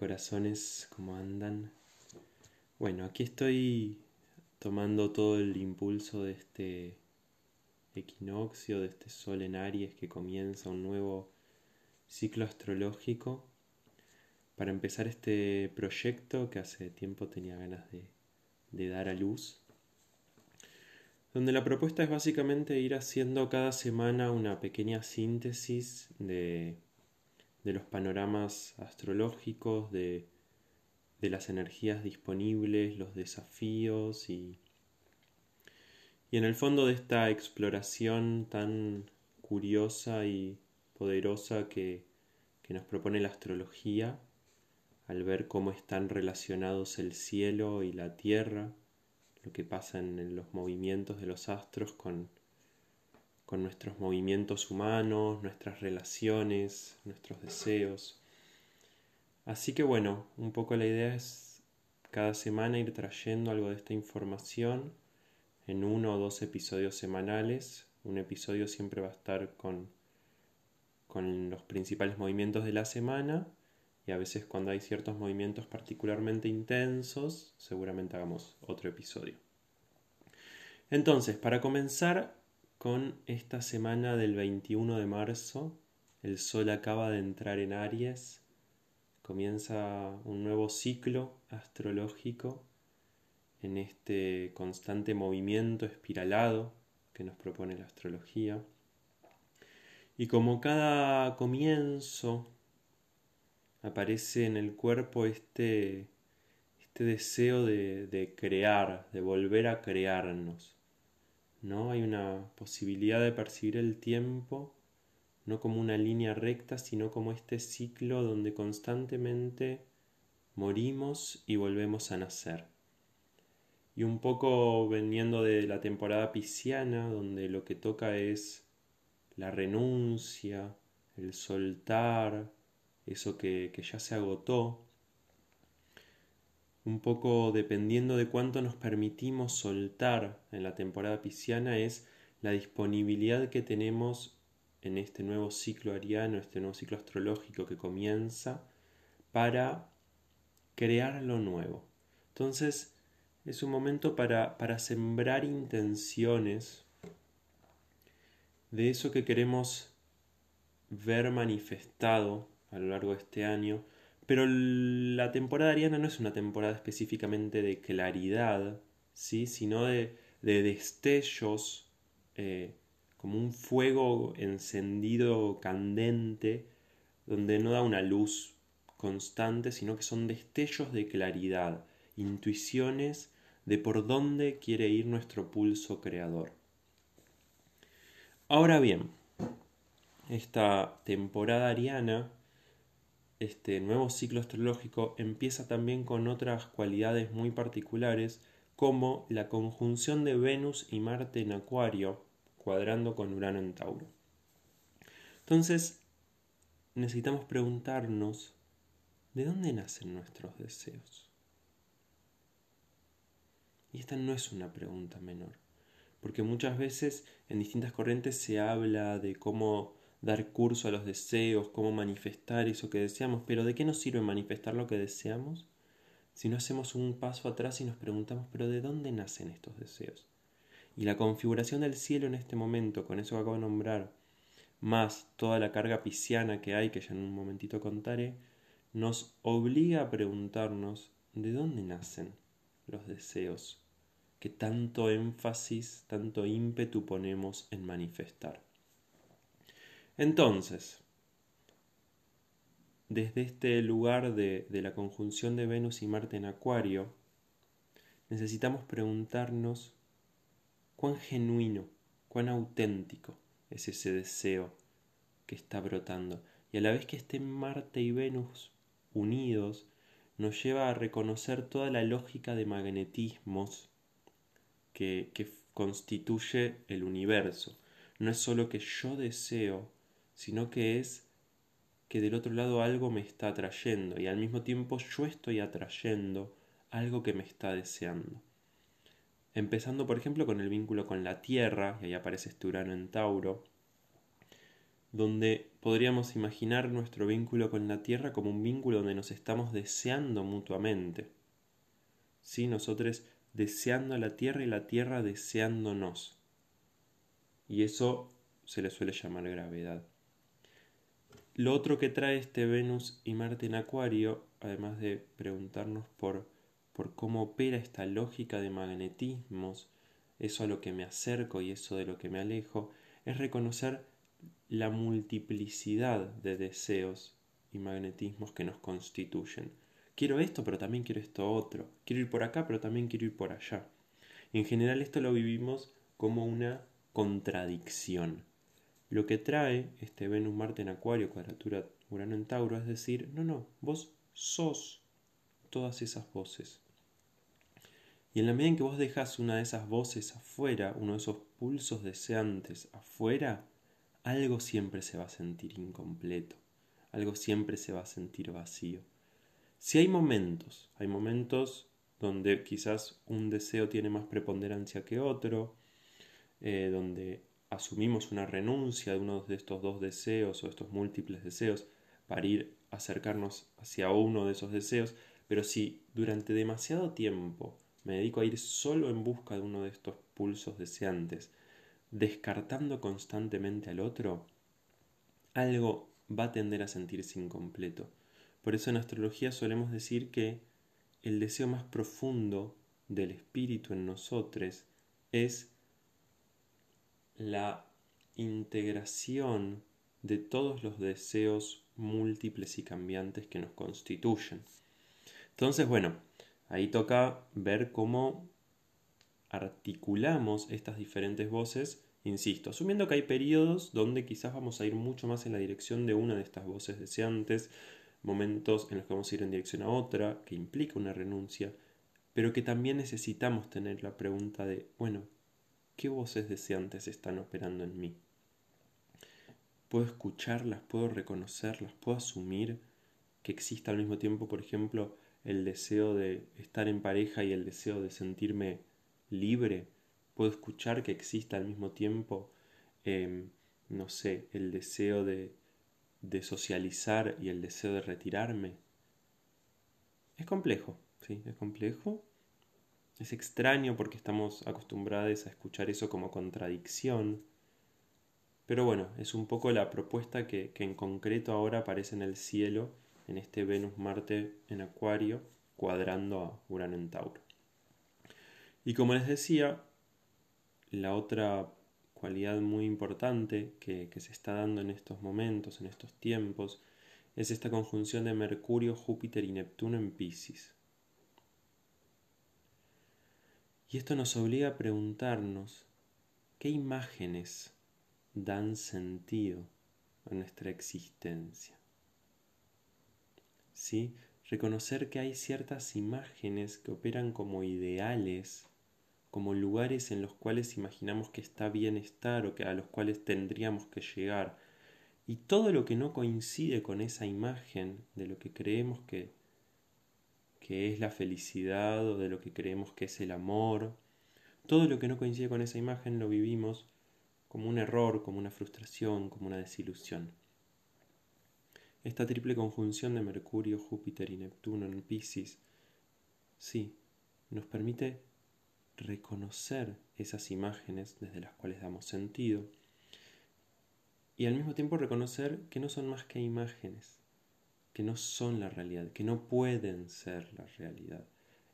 corazones, ¿cómo andan? Bueno, aquí estoy tomando todo el impulso de este equinoccio, de este sol en Aries que comienza un nuevo ciclo astrológico para empezar este proyecto que hace tiempo tenía ganas de, dar a luz, donde la propuesta es básicamente ir haciendo cada semana una pequeña síntesis de de los panoramas astrológicos, de, las energías disponibles, los desafíos y, y en el fondo de esta exploración tan curiosa y poderosa que, que nos propone la astrología al ver cómo están relacionados el cielo y la tierra, lo que pasa en los movimientos de los astros con, con nuestros movimientos humanos, nuestras relaciones, nuestros deseos. Así que bueno, un poco la idea es cada semana ir trayendo algo de esta información en uno o dos episodios semanales. Un episodio siempre va a estar con, con los principales movimientos de la semana y a veces cuando hay ciertos movimientos particularmente intensos, seguramente hagamos otro episodio. Entonces, para comenzar, con esta semana del 21 de marzo. El sol acaba de entrar en Aries. Comienza un nuevo ciclo astrológico en este constante movimiento espiralado que nos propone la astrología. Y como cada comienzo aparece en el cuerpo este, este deseo de, de crear, de volver a crearnos ¿no? Hay una posibilidad de percibir el tiempo no como una línea recta, sino como este ciclo donde constantemente morimos y volvemos a nacer. Y un poco veniendo de la temporada pisciana, donde lo que toca es la renuncia, el soltar, eso que, que ya se agotó, un poco dependiendo de cuánto nos permitimos soltar en la temporada pisciana es la disponibilidad que tenemos en este nuevo ciclo ariano, este nuevo ciclo astrológico que comienza para crear lo nuevo. Entonces es un momento para, para sembrar intenciones de eso que queremos ver manifestado a lo largo de este año, pero la temporada ariana no es una temporada específicamente de claridad, ¿sí? sino de, destellos, eh, como un fuego encendido candente, donde no da una luz constante, sino que son destellos de claridad, intuiciones de por dónde quiere ir nuestro pulso creador. Ahora bien, esta temporada ariana este nuevo ciclo astrológico empieza también con otras cualidades muy particulares como la conjunción de Venus y Marte en Acuario cuadrando con Urano en Tauro. Entonces, necesitamos preguntarnos, ¿de dónde nacen nuestros deseos? Y esta no es una pregunta menor, porque muchas veces en distintas corrientes se habla de cómo dar curso a los deseos, cómo manifestar eso que deseamos, pero ¿de qué nos sirve manifestar lo que deseamos si no hacemos un paso atrás y nos preguntamos, pero ¿de dónde nacen estos deseos? Y la configuración del cielo en este momento, con eso que acabo de nombrar, más toda la carga pisciana que hay, que ya en un momentito contaré, nos obliga a preguntarnos de dónde nacen los deseos que tanto énfasis, tanto ímpetu ponemos en manifestar. Entonces, desde este lugar de, la conjunción de Venus y Marte en Acuario, necesitamos preguntarnos cuán genuino, cuán auténtico es ese deseo que está brotando. Y a la vez que estén Marte y Venus unidos, nos lleva a reconocer toda la lógica de magnetismos que, que constituye el universo. No es solo que yo deseo sino que es que del otro lado algo me está atrayendo y al mismo tiempo yo estoy atrayendo algo que me está deseando. Empezando por ejemplo con el vínculo con la Tierra, y ahí aparece este Urano en Tauro, donde podríamos imaginar nuestro vínculo con la Tierra como un vínculo donde nos estamos deseando mutuamente. ¿Sí? Nosotros deseando a la Tierra y la Tierra deseándonos. Y eso se le suele llamar gravedad. Lo otro que trae este Venus y Marte en Acuario, además de preguntarnos por, por cómo opera esta lógica de magnetismos, eso a lo que me acerco y eso de lo que me alejo, es reconocer la multiplicidad de deseos y magnetismos que nos constituyen. Quiero esto, pero también quiero esto otro. Quiero ir por acá, pero también quiero ir por allá. en general esto lo vivimos como una contradicción. Lo que trae este Venus Marte en Acuario, cuadratura Urano en Tauro, es decir, no, no, vos sos todas esas voces. Y en la medida en que vos dejas una de esas voces afuera, uno de esos pulsos deseantes afuera, algo siempre se va a sentir incompleto, algo siempre se va a sentir vacío. Si hay momentos, hay momentos donde quizás un deseo tiene más preponderancia que otro, eh, donde asumimos una renuncia de uno de estos dos deseos o estos múltiples deseos para ir a acercarnos hacia uno de esos deseos, pero si durante demasiado tiempo me dedico a ir solo en busca de uno de estos pulsos deseantes, descartando constantemente al otro, algo va a tender a sentirse incompleto. Por eso en astrología solemos decir que el deseo más profundo del espíritu en nosotros es la integración de todos los deseos múltiples y cambiantes que nos constituyen. Entonces, bueno, ahí toca ver cómo articulamos estas diferentes voces, insisto, asumiendo que hay periodos donde quizás vamos a ir mucho más en la dirección de una de estas voces deseantes, momentos en los que vamos a ir en dirección a otra, que implica una renuncia, pero que también necesitamos tener la pregunta de, bueno, ¿qué voces deseantes están operando en mí? ¿Puedo escucharlas? ¿Puedo reconocerlas? ¿Puedo asumir que exista al mismo tiempo, por ejemplo, el deseo de estar en pareja y el deseo de sentirme libre, puedo escuchar que exista al mismo tiempo, em, no sé, el deseo de, de socializar y el deseo de retirarme. Es complejo, sí, es complejo. Es extraño porque estamos acostumbrados a escuchar eso como contradicción. Pero bueno, es un poco la propuesta que, que en concreto ahora aparece en el cielo, en este Venus-Marte en Acuario, cuadrando a Urano en Tauro. Y como les decía, la otra cualidad muy importante que, que, se está dando en estos momentos, en estos tiempos, es esta conjunción de Mercurio, Júpiter y Neptuno en Pisces. Y esto nos obliga a preguntarnos qué imágenes dan sentido a nuestra existencia. ¿Sí? Reconocer que hay ciertas imágenes que operan como ideales como lugares en los cuales imaginamos que está bien estar o que a los cuales tendríamos que llegar. Y todo lo que no coincide con esa imagen de lo que creemos que, que es la felicidad o de lo que creemos que es el amor, todo lo que no coincide con esa imagen lo vivimos como un error, como una frustración, como una desilusión. Esta triple conjunción de Mercurio, Júpiter y Neptuno en Pisces, sí, nos permite reconocer esas imágenes desde las cuales damos sentido y al mismo tiempo reconocer que no son más que imágenes, que no son la realidad, que no pueden ser la realidad.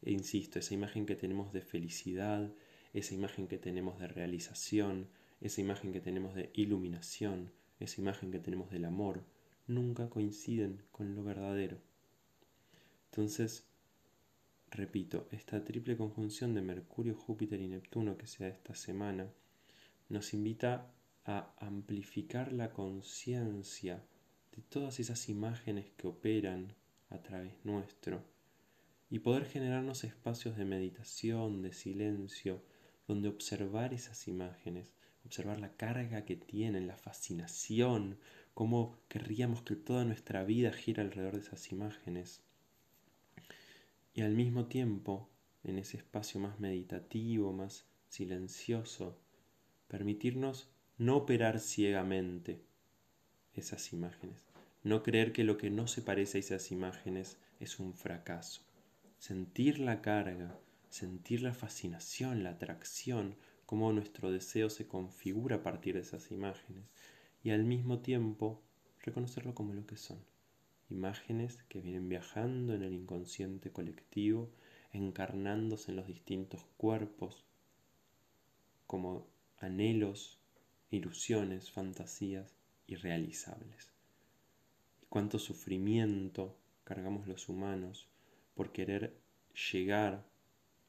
E insisto, esa imagen que tenemos de felicidad, esa imagen que tenemos de realización, esa imagen que tenemos de iluminación, esa imagen que tenemos del amor, nunca coinciden con lo verdadero. Entonces, Repito, esta triple conjunción de Mercurio, Júpiter y Neptuno que sea esta semana nos invita a amplificar la conciencia de todas esas imágenes que operan a través nuestro y poder generarnos espacios de meditación, de silencio, donde observar esas imágenes, observar la carga que tienen, la fascinación, cómo querríamos que toda nuestra vida gira alrededor de esas imágenes. Y al mismo tiempo, en ese espacio más meditativo, más silencioso, permitirnos no operar ciegamente, esas imágenes. No creer que lo que no se parece a esas imágenes es un fracaso. Sentir la carga, sentir la fascinación, la atracción, cómo nuestro deseo se configura a partir de esas imágenes y al mismo tiempo reconocerlo como lo que son. Imágenes que vienen viajando en el inconsciente colectivo, encarnándose en los distintos cuerpos como anhelos, ilusiones, fantasías irrealizables. Y cuánto sufrimiento cargamos los humanos por querer llegar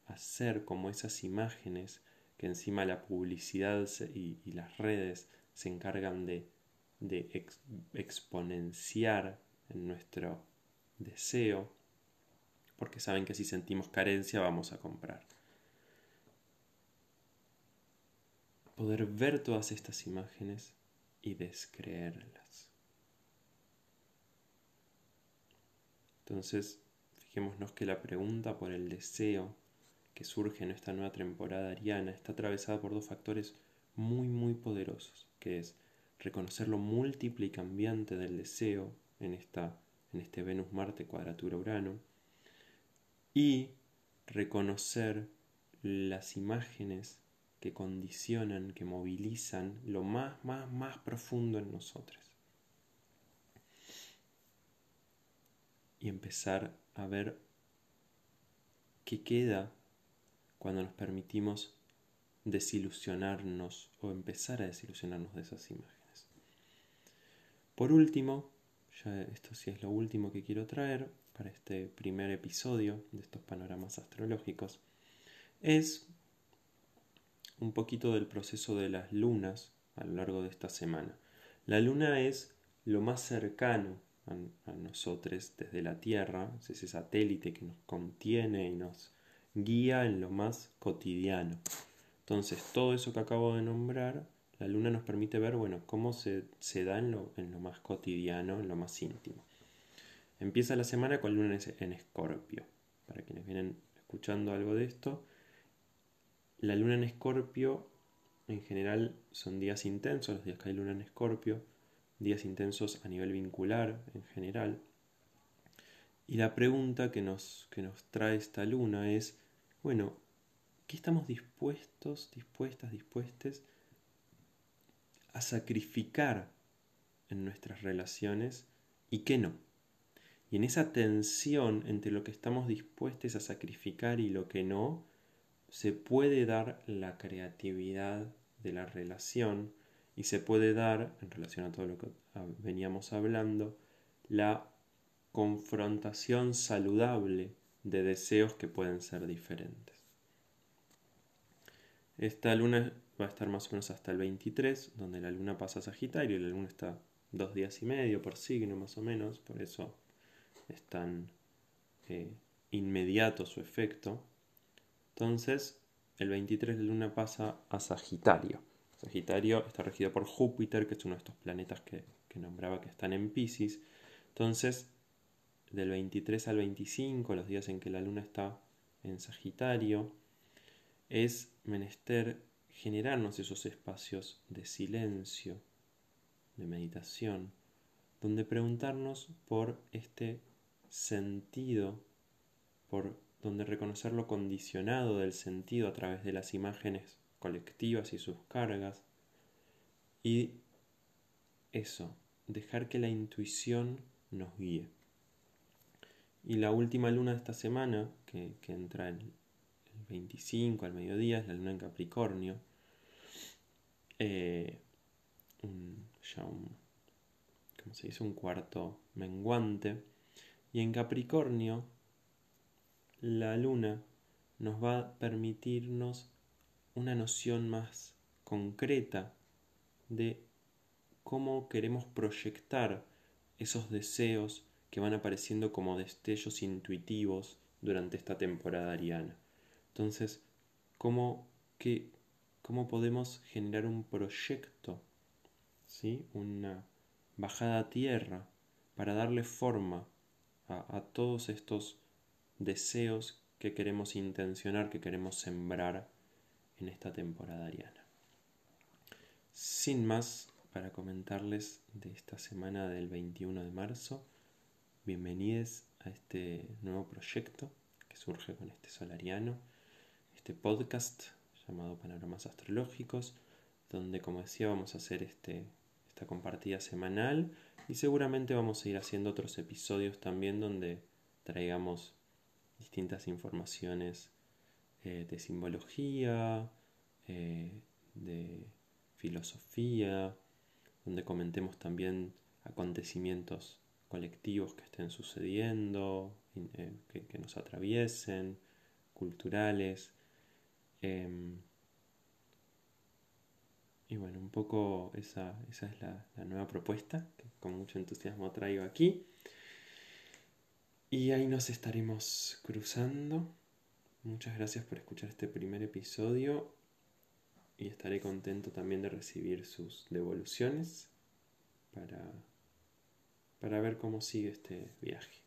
a ser como esas imágenes que encima la publicidad y, las redes se encargan de, exponenciar en nuestro deseo, porque saben que si sentimos carencia vamos a comprar. Poder ver todas estas imágenes y descreerlas. Entonces, fijémonos que la pregunta por el deseo que surge en esta nueva temporada ariana está atravesada por dos factores muy muy poderosos, que es reconocer lo múltiple y cambiante del deseo en, esta, en este Venus-Marte cuadratura Urano y reconocer las imágenes que condicionan, que movilizan lo más, más, más profundo en nosotros. Y empezar a ver qué queda cuando nos permitimos desilusionarnos o empezar a desilusionarnos de esas imágenes. Por último, ya esto sí es lo último que quiero traer para este primer episodio de estos panoramas astrológicos, es un poquito del proceso de las lunas a lo largo de esta semana. La luna es lo más cercano a, nosotros desde la Tierra, es ese satélite que nos contiene y nos guía en lo más cotidiano. Entonces, todo eso que acabo de nombrar, la luna nos permite ver, bueno, cómo se, da en lo, en lo, más cotidiano, en lo más íntimo. Empieza la semana con luna en escorpio. Para quienes vienen escuchando algo de esto, la luna en escorpio en general son días intensos, los días que hay luna en escorpio, días intensos a nivel vincular en general. Y la pregunta que nos, que nos trae esta luna es, bueno, ¿qué estamos dispuestos, dispuestas, dispuestes a sacrificar en nuestras relaciones y qué no? Y en esa tensión entre lo que estamos dispuestos a sacrificar y lo que no, se puede dar la creatividad de la relación y se puede dar, en relación a todo lo que veníamos hablando, la confrontación saludable de deseos que pueden ser diferentes. Esta luna va a estar más o menos hasta el 23, donde la luna pasa a Sagitario y la luna está dos días y medio por signo más o menos, por eso es tan eh, inmediato su efecto. Entonces, el 23 la luna pasa a Sagitario. Sagitario está regido por Júpiter, que es uno de estos planetas que, que nombraba que están en Pisces. Entonces, del 23 al 25, los días en que la luna está en Sagitario, es menester generarnos esos espacios de silencio, de meditación, donde preguntarnos por este sentido, por donde reconocer lo condicionado del sentido a través de las imágenes colectivas y sus cargas, y eso, dejar que la intuición nos guíe. Y la última luna de esta semana, que, entra el, el 25 al mediodía, es la luna en Capricornio. Eh, ya un, ¿cómo se dice? Un cuarto menguante. Y en Capricornio, la luna nos va a permitirnos una noción más concreta de cómo queremos proyectar esos deseos que van apareciendo como destellos intuitivos durante esta temporada ariana. Entonces, ¿cómo, cómo podemos generar un proyecto, ¿sí? una bajada a tierra para darle forma a, a todos estos deseos que queremos intencionar, que queremos sembrar en esta temporada ariana? Sin más, para comentarles de esta semana del 21 de marzo. Bienvenidos a este nuevo proyecto que surge con este solariano, este podcast llamado Panoramas Astrológicos, donde como decía vamos a hacer este, esta compartida semanal y seguramente vamos a ir haciendo otros episodios también donde traigamos distintas informaciones eh, de simbología, eh, de filosofía, donde comentemos también acontecimientos colectivos que estén sucediendo, eh, que, nos atraviesen, culturales. Em, y bueno, un poco esa, esa es la, la, nueva propuesta que con mucho entusiasmo traigo aquí. Y ahí nos estaremos cruzando. Muchas gracias por escuchar este primer episodio y estaré contento también de recibir sus devoluciones para, para ver cómo sigue este viaje.